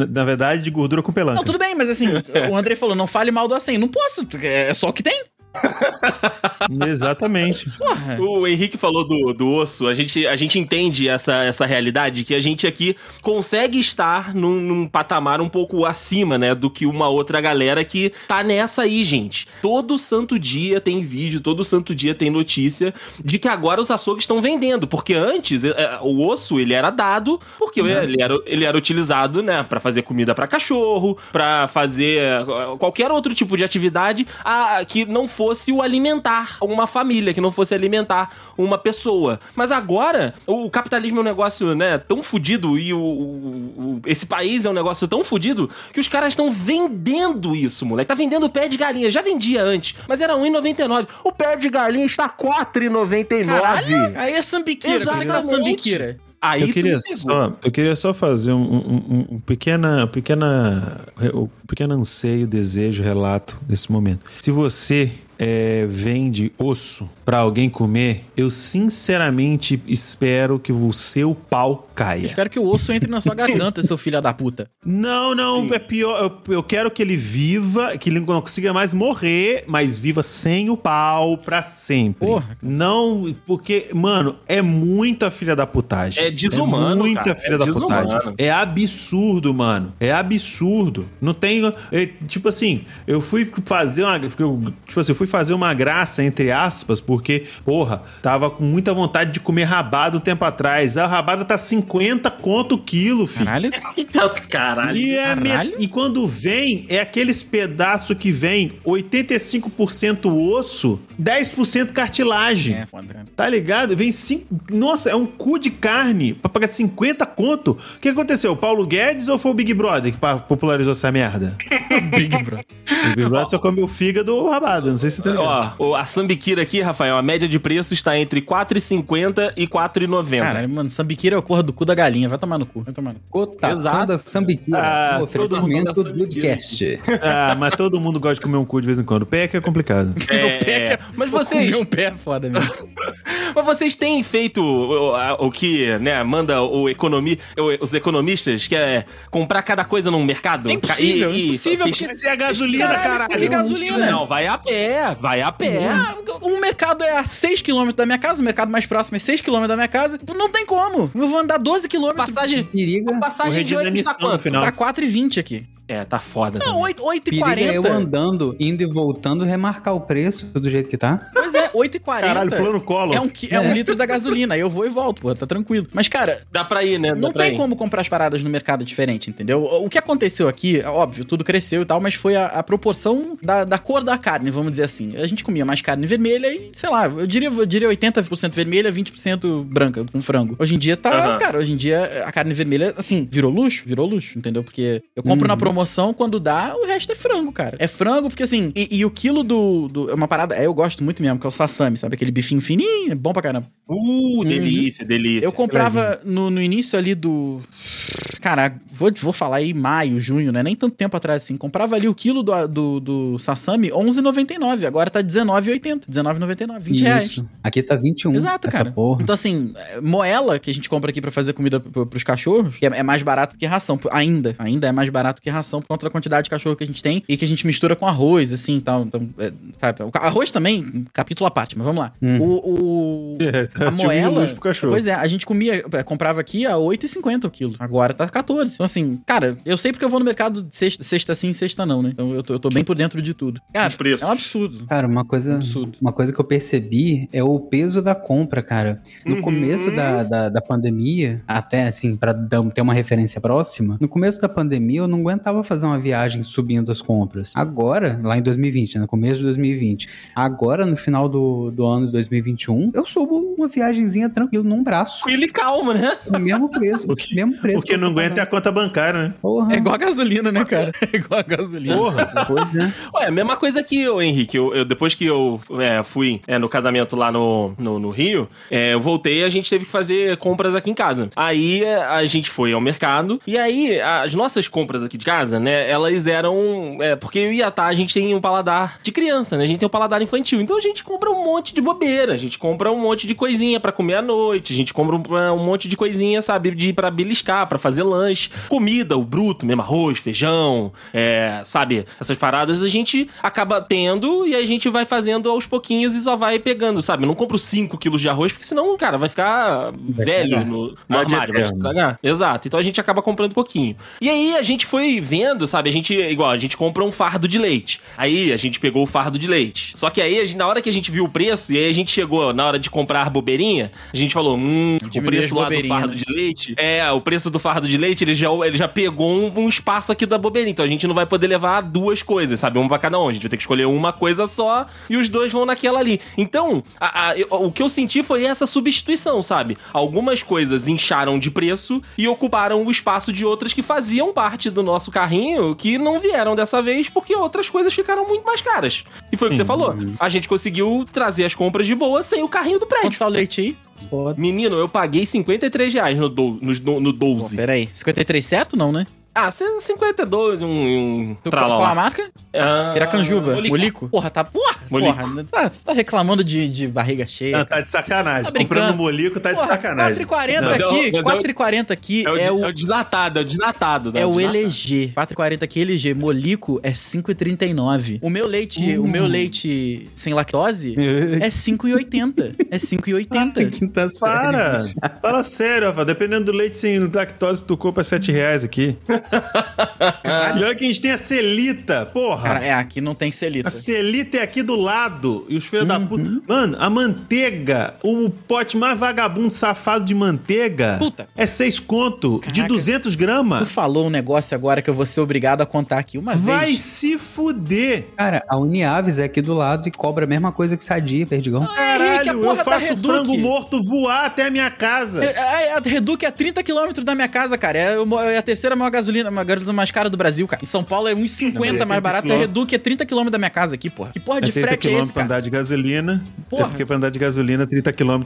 na verdade, de gordura com pelanca. Não, tudo bem, mas assim, (laughs) o André falou, não fale mal do A100. Não posso, é só o que tem. (laughs) Exatamente. Porra. O Henrique falou do, do osso, a gente, a gente entende essa, essa realidade, que a gente aqui consegue estar num, num patamar um pouco acima, né, do que uma outra galera que tá nessa aí, gente. Todo santo dia tem vídeo, todo santo dia tem notícia de que agora os açougues estão vendendo, porque antes é, é, o osso, ele era dado, porque ele era, ele era utilizado, né, pra fazer comida pra cachorro, pra fazer é, qualquer outro tipo de atividade a, que não fosse o alimentar uma família, que não fosse alimentar uma pessoa. Mas agora, o capitalismo é um negócio, né, tão fudido e o, o- o- esse país é um negócio tão fudido que os caras estão vendendo isso, moleque. Tá vendendo pé de galinha. Já vendia antes, mas era R$1,99. O pé de galinha está R$4,99. Caralho, aí é sambiqueira. Como é que tá Exatamente. sambiquira? Aí Eu queria, só, eu queria só fazer um, um, um- um pequena, pequena, um pequeno anseio, desejo, relato nesse momento. Se você é, vende osso pra alguém comer, eu sinceramente espero que o seu pau Eu caia. espero que o osso entre na sua garganta, seu filho da puta. Não, não, Sim. é pior. Eu, eu quero que ele viva, que ele não consiga mais morrer, mas viva sem o pau pra sempre. Porra. Não, porque, mano, é muita filha da putagem. É desumano, É muita cara. filha É da desumano. putagem. É absurdo, mano. É absurdo. Não tem. é, tipo assim, eu fui fazer uma. porque eu, tipo assim, eu fui fazer uma graça, entre aspas, porque, porra, tava com muita vontade de comer rabado um tempo atrás. A rabada tá 50 conto o quilo, filho. Caralho. Caralho. E, é me- Caralho. e quando vem, é aqueles pedaços que vem 85% osso, 10% cartilagem. É, foda. Tá ligado? Vem cinco. Nossa, é um cu de carne pra pagar 50 conto. O que aconteceu? O Paulo Guedes ou foi o Big Brother que popularizou essa merda? (laughs) Big Bro. O Big Brother só comeu fígado ou rabado. Não sei se você tá ligado. Ó, o- a sambiquira aqui, Rafael, a média de preço está entre 4,50 e 4,90. Caralho, mano, sambiqueira é o corra do cu da galinha. Vai tomar no cu. Vai tomar no cu. Cotação Exato. da Sambiquira. Ah, oferecimento todo mundo- do podcast. (laughs) Ah, mas todo mundo gosta de comer um cu de vez em quando. O pé é que é complicado. (laughs) É, O (laughs) pé é. que- Mas Comer vocês, um pé é foda mesmo. mas vocês têm feito o, a- o que, né, manda o economi, o- os economistas, que é comprar cada coisa num mercado? É impossível, E- e- impossível, e- porque- e a gasolina, Caralho, caralho? que gasolina? Não, vai a pé, vai a pé. Ah, um mercado é a 6km da minha casa, o mercado mais próximo é 6km da minha casa. Não tem como. Eu vou andar 12km. Passagem, Periga, O passagem de ônibus tá no quanto? final. Tá 4,20 aqui. É, tá foda. Não, também. 8, 8 e periga é eu 40. andando, indo e voltando, remarcar o preço do jeito que tá. Pois é, 8 e 40. Caralho, plano colo. É um, qui- é um É. litro da gasolina. Aí eu vou e volto, pô, tá tranquilo. Mas, cara, Dá pra ir, né? Dá não tem ir. como comprar as paradas no mercado diferente, entendeu? O que aconteceu aqui, é óbvio, tudo cresceu e tal, mas foi a, a proporção da, da cor da carne, vamos dizer assim. A gente comia mais carne vermelha e, sei lá, eu diria, eu diria 80% vermelha, 20% branca, com frango. Hoje em dia tá, Aham. cara, hoje em dia a carne vermelha, assim, virou luxo, virou luxo, entendeu? Porque eu compro na promoção, quando dá, o resto é frango, cara. É frango, porque assim, e, e o quilo do, do. É uma parada, é, eu gosto muito mesmo, que é o sassami, sabe? Aquele bifinho fininho, é bom pra caramba. Uh, delícia, delícia. Eu comprava no, no início ali do. Cara, vou, vou falar aí maio, junho, né? Nem tanto tempo atrás assim. Comprava ali o quilo do, do, do Sassami 11,99. Agora tá 19,80. 19,99. 20 reais. Isso. Aqui tá 21. Exato, essa cara. porra. Então, assim, é, moela que a gente compra aqui pra fazer comida pro- pros cachorros é, é mais barato que ração. Ainda. Ainda é mais barato que ração por conta da quantidade de cachorro que a gente tem e que a gente mistura com arroz, assim e tal. Então, é, sabe? O arroz também, capítulo à parte, mas vamos lá. Hum. O. o (laughs) É, tá a moela. pro cachorro. Pois é, a gente comia, é, comprava aqui a 8,50 o quilo. Agora tá 14. Então, assim, cara, eu sei porque eu vou no mercado sexta, sexta sim, sexta não, né? Então eu tô, eu tô bem por dentro de tudo. Cara, Dos preços. é um absurdo. Cara, uma coisa, Absurdo. uma coisa que eu percebi é o peso da compra, cara. No Uhum. começo da, da, da pandemia, até assim, pra dar- ter uma referência próxima, no começo da pandemia eu não aguentava fazer uma viagem subindo as compras. Agora, lá em 2020, né, no começo de 2020, agora no final do, do ano de 2021, eu subo uma viagenzinha tranquilo num braço. Tranquilo e calma, né? No mesmo preço. (laughs) O que- mesmo preço. O que eu não aguenta é a conta bancária, né? Porra. É igual a gasolina, né, cara? (laughs) É igual a gasolina. Porra. Pois é. Ué, mesma coisa que eu, Henrique. Eu, eu- depois que eu é, fui é, no casamento lá no, no, no Rio, é, eu voltei e a gente teve que fazer compras aqui em casa. Aí é, a gente foi ao mercado e aí as nossas compras aqui de casa, né, elas eram... É, porque eu e a Tá, a gente tem um paladar de criança, né? A gente tem um paladar infantil. Então a gente compra um monte de bobeira, a gente compra um monte de coisinha pra comer à noite, a gente compra um, um monte de coisinha, sabe, de para beliscar, pra fazer lanche. Comida, o bruto, mesmo arroz, feijão, é, sabe, essas paradas a gente acaba tendo e a gente vai fazendo aos pouquinhos e só vai pegando, sabe? Eu não compro 5 quilos de arroz, porque senão, cara, vai ficar velho estragar. no, no Vai armário, vai estragar. Exato. Então a gente acaba comprando pouquinho. E aí a gente foi vendo, sabe? A gente, igual, a gente compra um fardo de leite. Aí a gente pegou o fardo de leite. Só que aí, a gente- na hora que a gente viu o preço, e aí a gente chegou na hora de comprar bobeirinha, a gente falou: hum, o preço lá do fardo né? de leite. É, o preço do fardo de leite, ele já, ele já pegou um, um espaço aqui da bobeirinha. Então a gente não vai poder levar duas coisas, sabe? Uma pra cada um. A gente vai ter que escolher uma coisa só e os dois vão naquela ali. Então, a- a- o que eu senti foi essa substituição, sabe? Algumas coisas incharam de preço e ocuparam o espaço de outras que faziam parte do nosso carrinho que não vieram dessa vez porque outras coisas ficaram muito mais caras. E foi o que você falou. A gente conseguiu trazer as compras de boa sem o carrinho do Quanto prédio. tá o leite aí? Menino, eu paguei 53 reais no, do, no, no, no Pô, 12. pera aí. 53 certo não, né? Ah, 52, um, um Tu, qual, qual a marca? Ah, Piracanjuba. Molico. Molico. Porra, tá. Porra, Molico. porra. Tá, tá reclamando de, de barriga cheia. Não, tá de sacanagem. Tá brincando. Comprando molico tá de Porra, sacanagem. 4,40 Não. Mas é o- aqui, mas é o- 4,40 aqui É o, é de- o. é o desnatado, é o desnatado. né? É o desnatado. LG. 4,40 aqui LG. Molico é 5,39. O meu leite, o meu leite sem lactose é 5,80. É 5,80. Quinta série. Para! Fala sério, Rafa. Dependendo do leite sem lactose, tu compra 7 reais aqui. (laughs) E olha que a gente tem a Celita, porra. Cara, é, aqui não tem selita. A Celita é aqui do lado. E os filhos da puta. Mano, a manteiga, o pote mais vagabundo safado de manteiga Puta. é 6 conto de Caraca. 200 Tu gramas. falou um negócio agora que eu vou ser obrigado a contar aqui uma Vai vez. se fuder. Cara, a Uniaves é aqui do lado e cobra a mesma coisa que Sadia, Perdigão. A Caralho, eu porra da faço frango morto voar até a minha casa. É, é, a Reduc é 30 km da minha casa, cara. É, é a terceira maior gasolina, a gasolina mais cara do Brasil, cara. Em São Paulo é 1,50 Não, mas é mais 30 barato. A quilômetros. Reduc é 30 km da minha casa aqui, porra. Que porra de É 30 frete é km esse, pra andar de gasolina. Porra. É porque pra andar de gasolina, 30 km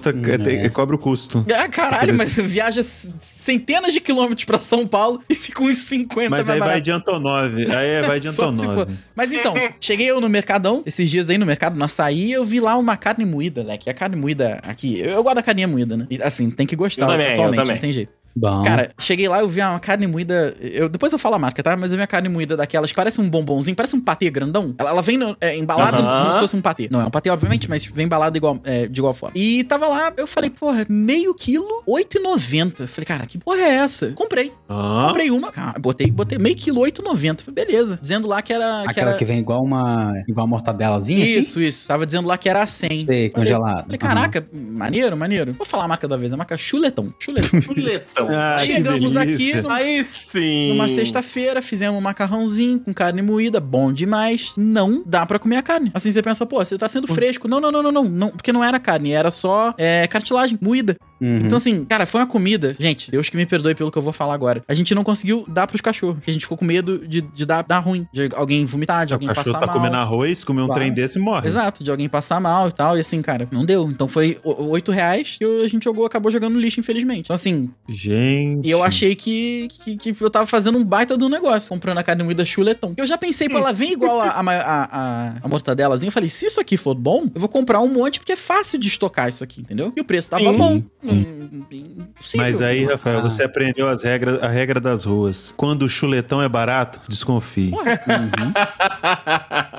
é, cobra o custo. Ah, caralho, mas (laughs) viaja centenas de quilômetros pra São Paulo e fica uns 50 Mas mais aí vai barato. de Antonov. Aí é, vai de (laughs) Antonov. Mas então, cheguei eu no Mercadão, esses dias aí no mercado, no açaí, eu vi lá uma carne moída, leque. A carne moída aqui, eu, eu gosto da carninha moída, né? E, assim, tem que gostar Eu também, eu atualmente, também. não tem jeito. Bom. Cara, cheguei lá, eu vi uma carne moída. Eu, depois eu falo a marca, tá? Mas eu vi uma carne moída daquelas que parece um bombonzinho, parece um patê grandão. Ela, ela vem no- é, embalada Aham. como se fosse um patê. Não é um patê, obviamente, mas vem embalada igual, é, de igual forma. E tava lá, eu falei, porra, meio quilo, 8,90. Falei, cara, que porra é essa? Comprei. Comprei uma, cara, botei, botei meio quilo, 8,90. Falei, beleza. Dizendo lá que era. Que Aquela era... que vem igual uma, igual uma mortadelazinha, assim? Isso, isso. Tava dizendo lá que era a 100. Sei, congelado. Falei, caraca, maneiro, maneiro. Vou falar a marca da vez, a marca Chuletão. Chuletão. (laughs) Chuletão. Ah, Chegamos aqui no- Aí sim. Numa sexta-feira, fizemos um macarrãozinho com carne moída, bom demais. Não dá pra comer a carne. Assim você pensa, pô, você tá sendo fresco. Não, não, não, não, não. não porque não era carne, era só é, cartilagem moída. Uhum. Então, assim, cara, foi uma comida. Gente, Deus que me perdoe pelo que eu vou falar agora. A gente não conseguiu dar pros cachorros. porque A gente ficou com medo de, de dar, dar ruim. De alguém vomitar, de O alguém cachorro passar tá mal. comendo arroz, comer um Claro. trem desse e morre. Exato, de alguém passar mal e tal. E assim, cara, não deu. Então foi o- oito reais que a gente jogou, acabou jogando no lixo, infelizmente. Então, assim, Gente. e eu achei que, que, que eu tava fazendo um baita do negócio, comprando a carne moída chuletão. Eu já pensei, pô, ela vem igual a, a, a, a, a mortadelazinha. Eu falei, se isso aqui for bom, eu vou comprar um monte, porque é fácil de estocar isso aqui, entendeu? E o preço tava Sim. bom. Hum, impossível. Mas aí, Rafael, Ah. você aprendeu as regras, a regra das ruas. Quando o chuletão é barato, desconfie.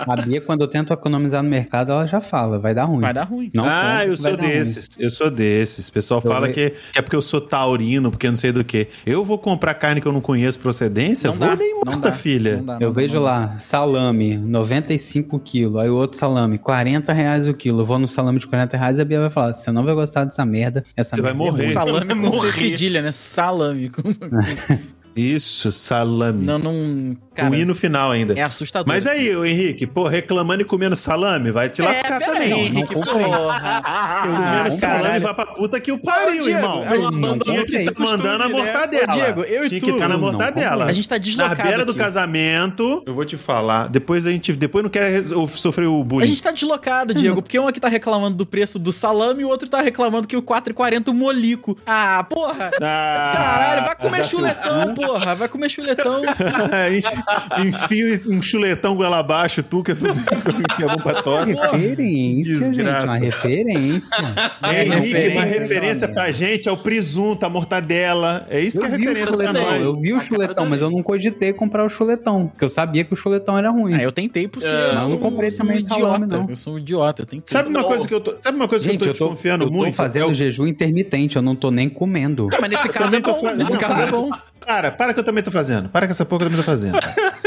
A (laughs) Bia, quando eu tento economizar no mercado, ela já fala, vai dar ruim. Vai dar ruim. Não ah, eu sou desses. Eu sou desses. O pessoal Eu fala ve- que, é porque eu sou taurino, porque eu não sei do que. Eu vou comprar carne que eu não conheço procedência? Não vou dá, nem morta, filha. Não dá, Eu não dá, vejo não dá. lá, salame, 95 quilos. Aí o outro salame, 40 reais o quilo. Eu vou no salame de 40 reais e a Bia vai falar: você não vai gostar dessa merda. Essa Você vai morrer. ruim." Salame com Morrer. Cedilha, né? Salame. Com... (laughs) Isso, salame. não, não. Com i no final ainda. é assustador. Mas aí, o Henrique, pô, reclamando e comendo salame, vai te lascar é, pera também. aí, não Henrique, comprei. porra. Comendo Ah, salame caralho. vai pra puta que o pariu, Ô, Diego, irmão. não, Tinha não que estar mandando a né? mortadela. Ô, Diego, eu e Tinha tu, que estar na não mortadela. A gente tá deslocado Na beira do casamento, eu vou te falar. Depois a gente. Depois não quer sofrer o bullying. A gente tá deslocado, Diego, porque um aqui tá reclamando do preço do salame e o outro tá reclamando que o 4,40 o molico. Ah, porra! Ah, Caralho, vai comer chuletão, porra! Vai comer chuletão. (laughs) Enche- (laughs) Enfia um chuletão goela abaixo, tu, que é, tudo, (laughs) que é bom pra tosse. Referência, gente, Desgraça. uma referência. É, Henrique, referência, uma referência pra gente é o presunto, a mortadela. É isso que é Eu vi o referência pra nós. eu vi o chuletão, mas eu não cogitei comprar o chuletão, porque eu sabia que o chuletão era ruim. Ah, eu tentei porque É, eu mas eu não comprei sou também um salame, idiota. não. Eu sou um idiota, eu tentei. Sabe uma Não. coisa que eu tô, sabe uma coisa Gente, que eu eu tô tô, desconfiando eu tô muito? fazendo É o- jejum intermitente, eu não tô nem comendo. Ah, mas nesse caso é bom, nesse Não, caso é bom. Para, para que eu também tô fazendo. Para que essa porra que eu também tô fazendo. (laughs)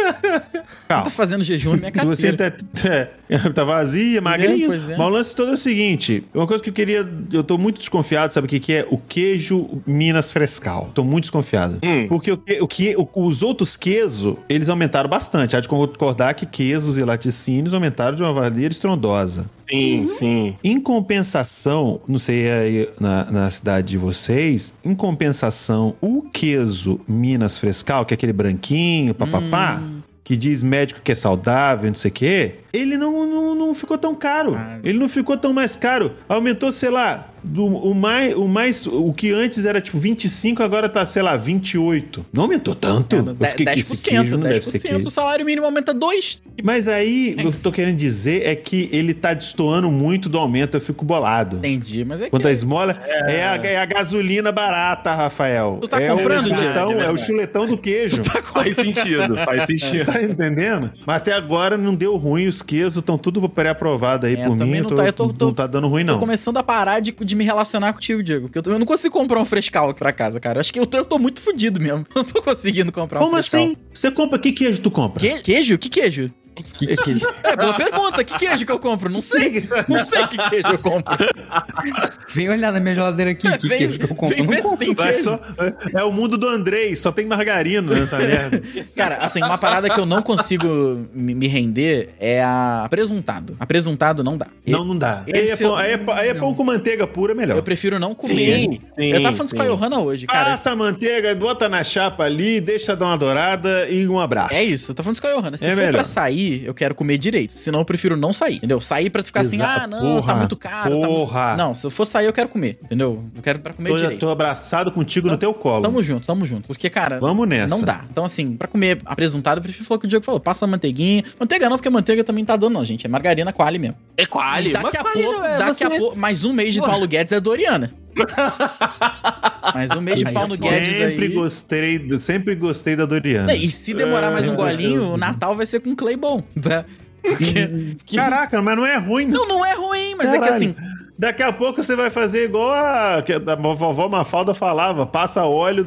Tá fazendo jejum na minha Se você carteira. tá, é, tá vazia, magrinho. pois é. Mas o lance todo é o seguinte: uma coisa que eu queria. Eu tô muito desconfiado, sabe o que, que é? O queijo Minas Frescal. Tô muito desconfiado. Hum. Porque o que, o que- o- os outros queijos, eles aumentaram bastante. Há de concordar que queijos e laticínios aumentaram de uma maneira estrondosa. Sim, sim. Em compensação, não sei aí na, na cidade de vocês, em compensação, o queijo Minas Frescal, que é aquele branquinho, papapá, que diz médico que é saudável, não sei o quê, ele não, não, não ficou tão caro. Ah. Ele não ficou tão mais caro. Aumentou, sei lá, do, o, mais, o mais. O que antes era tipo 25, agora tá, sei lá, 28. Não aumentou tanto? É, eu fiquei que esse queijo não deve ser 10%, queijo. o salário mínimo aumenta 2. Mas aí, o que eu tô querendo dizer é que ele tá destoando muito do aumento, eu fico bolado. Entendi, mas é que... Quanto a esmola, é, a, é a gasolina barata, Rafael. Tu tá é comprando, o chuletão, É é, o chuletão do queijo. (laughs) Faz sentido, faz (laughs) sentido. Tá entendendo? Mas até agora não deu ruim, os queijos estão tudo pré-aprovado aí É, por mim. não tá- tô- eu tô- tô- não tá dando ruim, Tô não. começando a parar de, de me relacionar contigo, Diego. Porque eu, tô- eu não consigo comprar um frescal aqui pra casa, cara. Acho que eu tô, eu tô muito fudido mesmo. (laughs) Não tô conseguindo comprar um Como frescal. assim? Você compra que queijo tu compra? Que- queijo? Que queijo? Que queijo? É, boa pergunta. Que queijo que eu compro? Não sei. Não sei que queijo eu compro. Vem olhar na minha geladeira aqui, que Vem- queijo que eu compro. vem Não ver tem Vai queijo. só- é, é o mundo do Andrei, só tem margarina nessa merda. Cara, assim, uma parada que eu não consigo me, render é a presuntado. A presuntado não dá. Não, não dá. Aí é, pão, aí é pão- aí é pão com manteiga pura, melhor. Eu prefiro não comer. Sim, sim. eu tava falando sim. com a Johanna hoje, cara. Passa a manteiga, bota na chapa ali, deixa dar uma dourada e um abraço. É isso, eu tô falando com a Johanna. Se É for melhor. pra sair, eu quero comer direito. Senão eu prefiro não sair, entendeu? Sair pra tu ficar assim, Exato. ah, não, Porra, tá muito caro. tá muito- porra. Não, se eu for sair, eu quero comer, entendeu? Eu quero pra comer Tô, direito. tô abraçado contigo no teu colo. Tamo junto, tamo junto. Porque, cara, Vamos nessa. não dá. Então, assim, pra comer apresentado, eu prefiro falar o que o Diego falou. Passa a manteiguinha. Manteiga não, porque a manteiga também tá dando, não, gente. É margarina quali mesmo. É quali. E daqui a pouco, é daqui você- a pouco, mais um mês de Paulo Guedes é Doriana. Mais um mês de Aí Paulo sim. Guedes Sempre aí. gostei, sempre gostei da Doriana. E se demorar mais um É, golinho, o Natal vai ser com Clay bom, tá? Porque- (laughs) que- Caraca, mas não é ruim. Não, não é ruim, mas é que Caralho. assim, Daqui a pouco você vai fazer igual a, que a vovó Mafalda falava: passa óleo,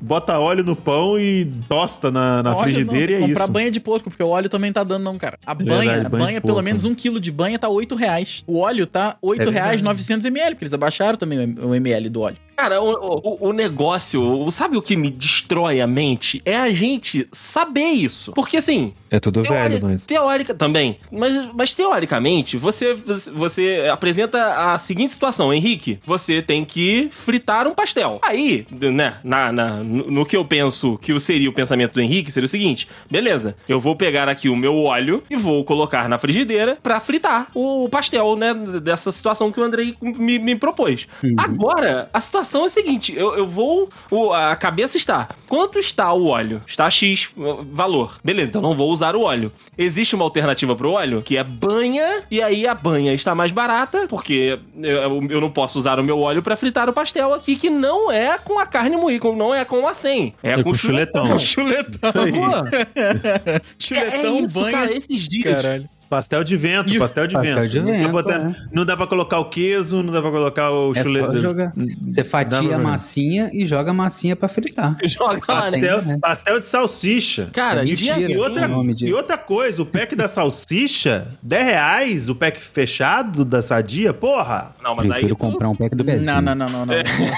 bota óleo no pão e tosta na, na óleo frigideira não, e é comprar isso. banha de porco, porque o óleo também tá dando não, cara. A Verdade, banha, a banha banha, pelo porco. menos um quilo de banha tá 8 reais. O óleo tá 8 É reais verdade. 900 ml, porque eles abaixaram também o ml do óleo. Cara, o, o, o negócio, o- sabe o que me destrói a mente? É a gente saber isso. Porque assim, É tudo Teori- velho, mas. Teórica também. Mas, mas teoricamente, você, você apresenta a seguinte situação. Henrique, você tem que fritar um pastel. Aí, né, na, na- no, no que eu penso que seria o pensamento do Henrique, seria o seguinte: beleza, eu vou pegar aqui o meu óleo e vou colocar na frigideira pra fritar o pastel, né, dessa situação que o Andrei me, me propôs. Agora, a situação é a seguinte: eu, eu vou. o- a cabeça está. Quanto está o óleo? Está X valor. Beleza, então não vou usar o óleo. Existe uma alternativa pro óleo, que é banha, e aí a banha está mais barata, porque eu, eu não posso usar o meu óleo pra fritar o pastel aqui, que não é com a carne moída, não é com a 100. É, É com com chuletão. Chuletão. (laughs) Sacou? (laughs) É, Chuletão, isso, banha. cara, esses dias. Caralho. Pastel de vento, E pastel de Pastel vento. de não, vento, botando- é. não dá pra colocar o queso, não dá pra colocar o É jogar. Você Dá fatia a massinha e joga a massinha pra fritar. (laughs) Joga? Pastel, né? pastel de salsicha. Cara, É mentira. E outra, e outra coisa, o pack da salsicha, 10 reais, o pack fechado da sadia, porra. Não, mas aí Prefiro tu- comprar um pack do Bezinho. Não, não, não, não, não.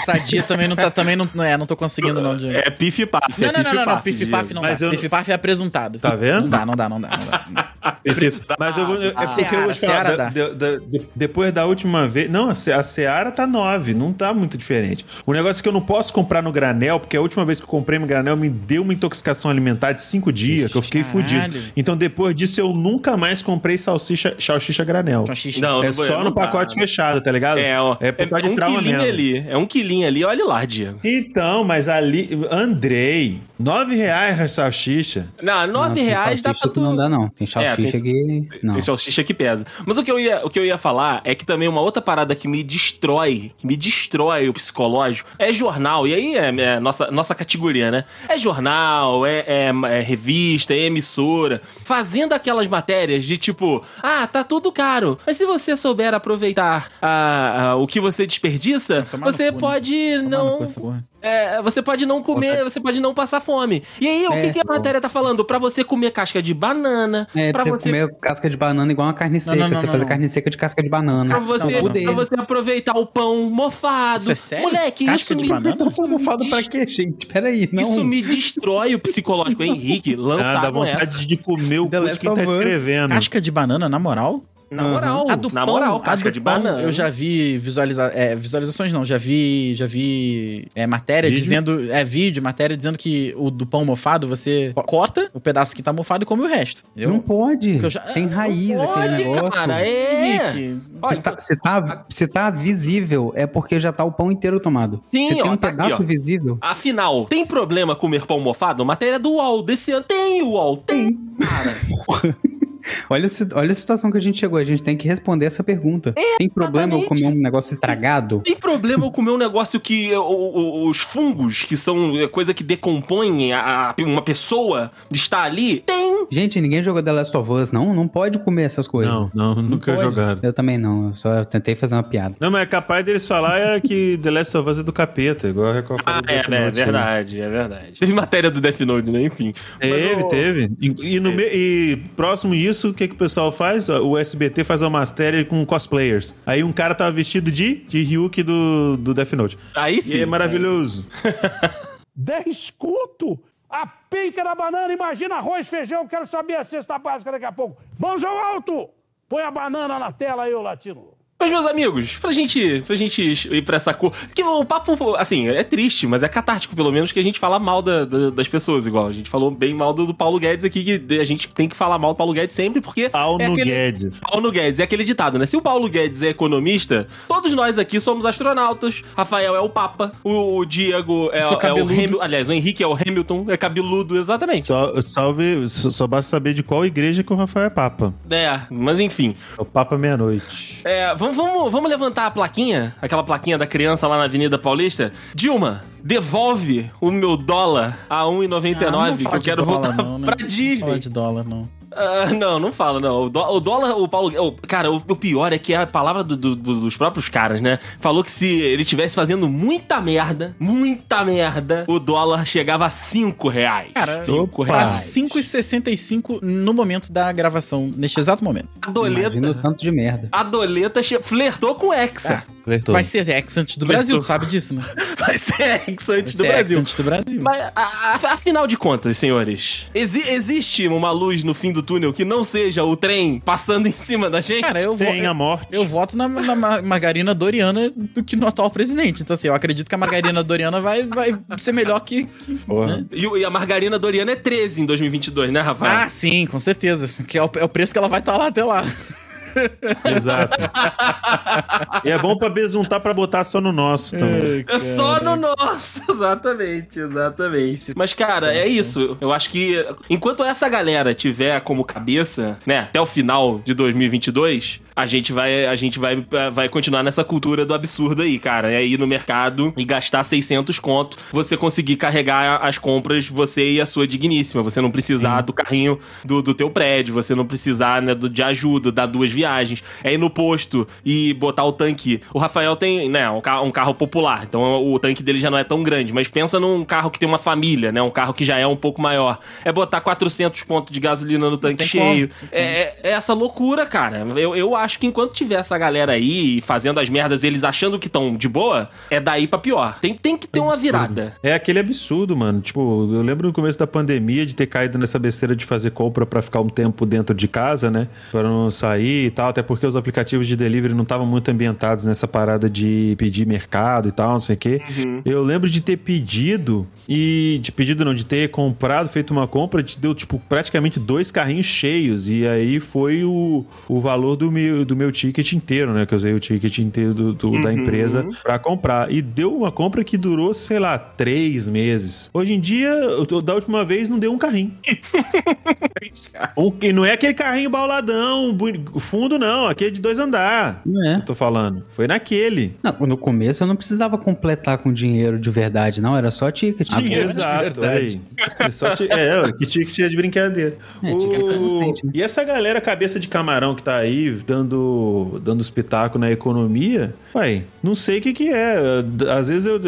Sadia também não tá, também não, não é, não tô conseguindo não, Diego. É pif paf. Não, não, não, não, não, pif paf não dá. eu- Pif paf é apresuntado. Tá vendo? Não dá, não dá, não dá, não dá. Mas eu vou. É Ah, porque eu vou te Seara, falar, Seara da- dá. de- de- de- depois da última vez. Não, a, Se- a Seara tá 9, não tá muito diferente. O negócio é que eu não posso comprar no granel, porque a última vez que eu comprei no granel me deu uma intoxicação alimentar de 5 dias, que eu fiquei Caralho. fudido. Então depois disso eu nunca mais comprei salsicha, salsicha granel. Salsicha. Não, É não- só no pacote fechado, tá ligado? É, ó, é por causa de um trauma quilinho mesmo. ali. É um quilinho ali, olha lá, Diego. Então, mas ali. Andrei, 9 reais a salsicha. Não, Não, nove tem reais dá salsicha pra tu... Não dá, não. Tem É, salsicha tem- que. Não. Tem salsicha que pesa. Mas o que, eu ia, o que eu ia falar é que também uma outra parada que me destrói, que me destrói o psicológico, é jornal. E aí é, é nossa, nossa categoria, né? É jornal, é, é- é revista, é emissora. Fazendo aquelas matérias de tipo, ah, tá tudo caro. Mas se você souber aproveitar ah, ah, o que você desperdiça, você cu, né? pode no não. É, você pode não comer, você pode não passar fome. E aí, o que, que a matéria tá falando? Pra você comer casca de banana, É, pra pra você você comer casca de banana igual uma carne seca. não, não, você não, fazer não. carne seca de casca de banana. Pra você, Não, pra você aproveitar o pão mofado. Isso é sério? Moleque, Casca isso de me, banana? Não falo pra quê, gente? Peraí, não. isso me destrói o psicológico. Henrique, Ah, dá vontade essa. de comer o quem tá escrevendo. Casca de banana, na moral? Na Uhum. moral, A do na pão, moral, a casca do de pão, banana. eu já vi visualiza é, visualizações não, já vi, já vi é, matéria Vídeo? dizendo, é vídeo, matéria dizendo que o do pão mofado você corta o pedaço que tá mofado e come o resto, Não entendeu? pode. Porque eu já- Tem raiz aquele Pode, negócio. cara, é. Se tá, se, tá, tá visível, é porque já tá o pão inteiro tomado. Sim, se tem um tá aqui, pedaço ó. visível, Afinal, tem problema comer pão mofado? Matéria do UOL desse ano. Tem UOL, tem, cara. (laughs) olha, olha a situação que a gente chegou. A gente tem que responder essa pergunta. tem problema eu comer um negócio estragado? Tem problema eu comer um negócio que o- o- os fungos, que são é, coisa que decompõem a, a- uma pessoa, está ali? Tem. Gente, ninguém jogou The Last of Us, não? Não pode comer essas coisas. Não, não, nunca pode. jogaram. Eu também não. Eu só tentei fazer uma piada. Não, mas é capaz deles falar é que The Last of Us é do capeta, igual a Ah, é, é aí. verdade, é verdade. Teve matéria do Death Note, né? Enfim. Teve, Mas, teve. E, e no me- e próximo disso, o que, que o pessoal faz? O SBT faz uma matéria com cosplayers. Aí um cara tava vestido de, de Ryuki do, do Death Note. Aí E sim. é maravilhoso. (laughs) 10 conto? A pica da banana, imagina arroz, feijão, quero saber a cesta básica daqui a pouco. Mãos ao alto! Põe a banana na tela aí, ô latino. Mas, meus amigos, pra gente, pra gente ir pra essa cor. Que o papo, assim, é triste, mas é catártico, pelo menos, que a gente fala mal da- da- das pessoas, igual. A gente falou bem mal do, do Paulo Guedes aqui, que a gente tem que falar mal do Paulo Guedes sempre, porque. É no aquele- Guedes. Paulo Guedes, é aquele ditado, né? Se o Paulo Guedes é economista, todos nós aqui somos astronautas. Rafael é o Papa, o, o Diego é, é o. Hamilton. Aliás, o Henrique é o Hamilton, é cabeludo, exatamente. Só, salve, só, só basta saber de qual igreja que o Rafael é Papa. É, mas enfim. É o Papa Meia-Noite. É, vamos, vamos, vamos levantar a plaquinha, aquela plaquinha da criança lá na Avenida Paulista. Dilma, devolve o meu dólar a Ah, não 1,99 que eu quero dólar, voltar não, né? pra Não Disney. fala de dólar, não. Ah, não, não fala, não. O, dó- o dólar, o Paulo. o- cara, o, o pior é que é a palavra do- do- do- dos próprios caras, né? Falou que se ele tivesse fazendo muita merda, muita merda, o dólar chegava a 5 reais. Cara, 5 Tá reais. 5,65 no momento da gravação, neste exato momento. A doleta. Imagina o tanto de merda. A doleta flertou com o Hexa. Flertou. Vai ser ex-antes do Brasil, tu sabe disso, né? (laughs) Vai ser antes do ex-antes do Brasil. Mas, a- a- afinal de contas, senhores, exi- existe uma luz no fim do túnel que não seja o trem passando em cima da gente? Cara, eu, vo Tem a morte. eu voto na, na Ma- Margarina Doriana do que no atual presidente. Então, assim, eu acredito que a Margarina Doriana vai, vai ser melhor que. que né? E, e a margarina Doriana é 13 em 2022, né, Rafael? Ah, sim, com certeza. Que é o, é o preço que ela vai estar lá até lá. Exato. e é bom pra besuntar pra botar só no nosso também. É só no nosso, (laughs) exatamente, exatamente. Mas, cara, é isso. Eu acho que enquanto essa galera tiver como cabeça, né, até o final de 2022, a gente vai, a gente vai, vai continuar nessa cultura do absurdo aí, cara. É ir no mercado e gastar 600 conto, você conseguir carregar as compras, você e a sua digníssima. Você não precisar do carrinho do, do teu prédio, você não precisar né, do- de ajuda, dar duas viagens. É ir no posto e botar o tanque. O Rafael tem, né, um carro, um carro popular, então o tanque dele já não é tão grande, mas pensa num carro que tem uma família, né, um carro que já é um pouco maior. É botar 400 pontos de gasolina no tanque cheio. É, é- é essa loucura, cara. Eu, eu acho que enquanto tiver essa galera aí fazendo as merdas, eles achando que estão de boa, é daí pra pior. Tem, tem que ter uma virada. É aquele absurdo, mano. Tipo, eu lembro no começo da pandemia de ter caído nessa besteira de fazer compra pra ficar um tempo dentro de casa, né? Pra não sair e tal, até porque os aplicativos de delivery não estavam muito ambientados nessa parada de pedir mercado e tal, não sei o quê. Eu lembro de ter pedido e de pedido não, de ter comprado, feito uma compra, te deu tipo praticamente dois carrinhos cheios e aí foi o, o valor do meu, do meu ticket inteiro, né? Que eu usei o ticket inteiro do, do- da empresa pra comprar. E deu uma compra que durou, sei lá, três meses. Hoje em dia, eu da última vez, não deu um carrinho. (laughs) Um- e não é aquele carrinho bauladão, fundo, não. Aquele de dois andar. Não é. Eu tô falando. Foi naquele. Não, no começo eu não precisava completar com dinheiro de verdade, não. Era só ticket. Dinheiro de Exato, verdade. aí. É, só ti- é, que ticket é de brincadeira. É, ticket é inocente, né? E essa galera cabeça de camarão que tá aí dando, dando espetáculo na economia, ué, não sei o que que é. Às vezes eu,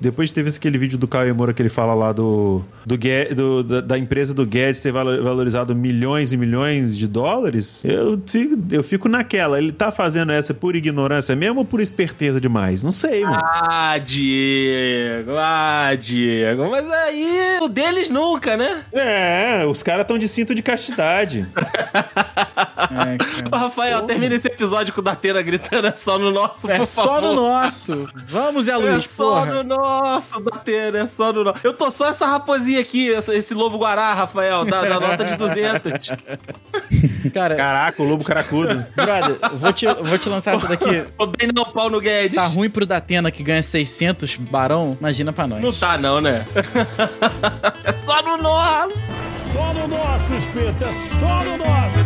depois de ter visto aquele vídeo do Caio Moura que ele fala lá do, do, do- da, da empresa do Guedes ter valo- valorizado milhões e milhões de dólares, eu fico, eu fico naquela. Ele tá fazendo essa por ignorância mesmo ou por esperteza demais? Não sei, mano. Ah, Diego, ah, Diego. Mas aí, o deles nunca, né? É, os caras estão de cinto de castidade. (laughs) É. Rafael, termina esse episódio com o Datena gritando é só no nosso, É por só favor. no nosso. Vamos, Zé É Luiz, só porra. no nosso, Datena, é só no nosso. Eu tô só essa raposinha aqui, esse lobo guará, Rafael, da, da nota de 200. (laughs) Cara, Caraca, o lobo caracudo. brother, vou te, vou te lançar essa daqui. (laughs) Tô bem não, pau no Guedes. Tá ruim pro Datena que ganha 600 barão? Imagina pra nós. Não tá não, né? (laughs) é só no nosso. Só no nosso, Espírito, é só no nosso.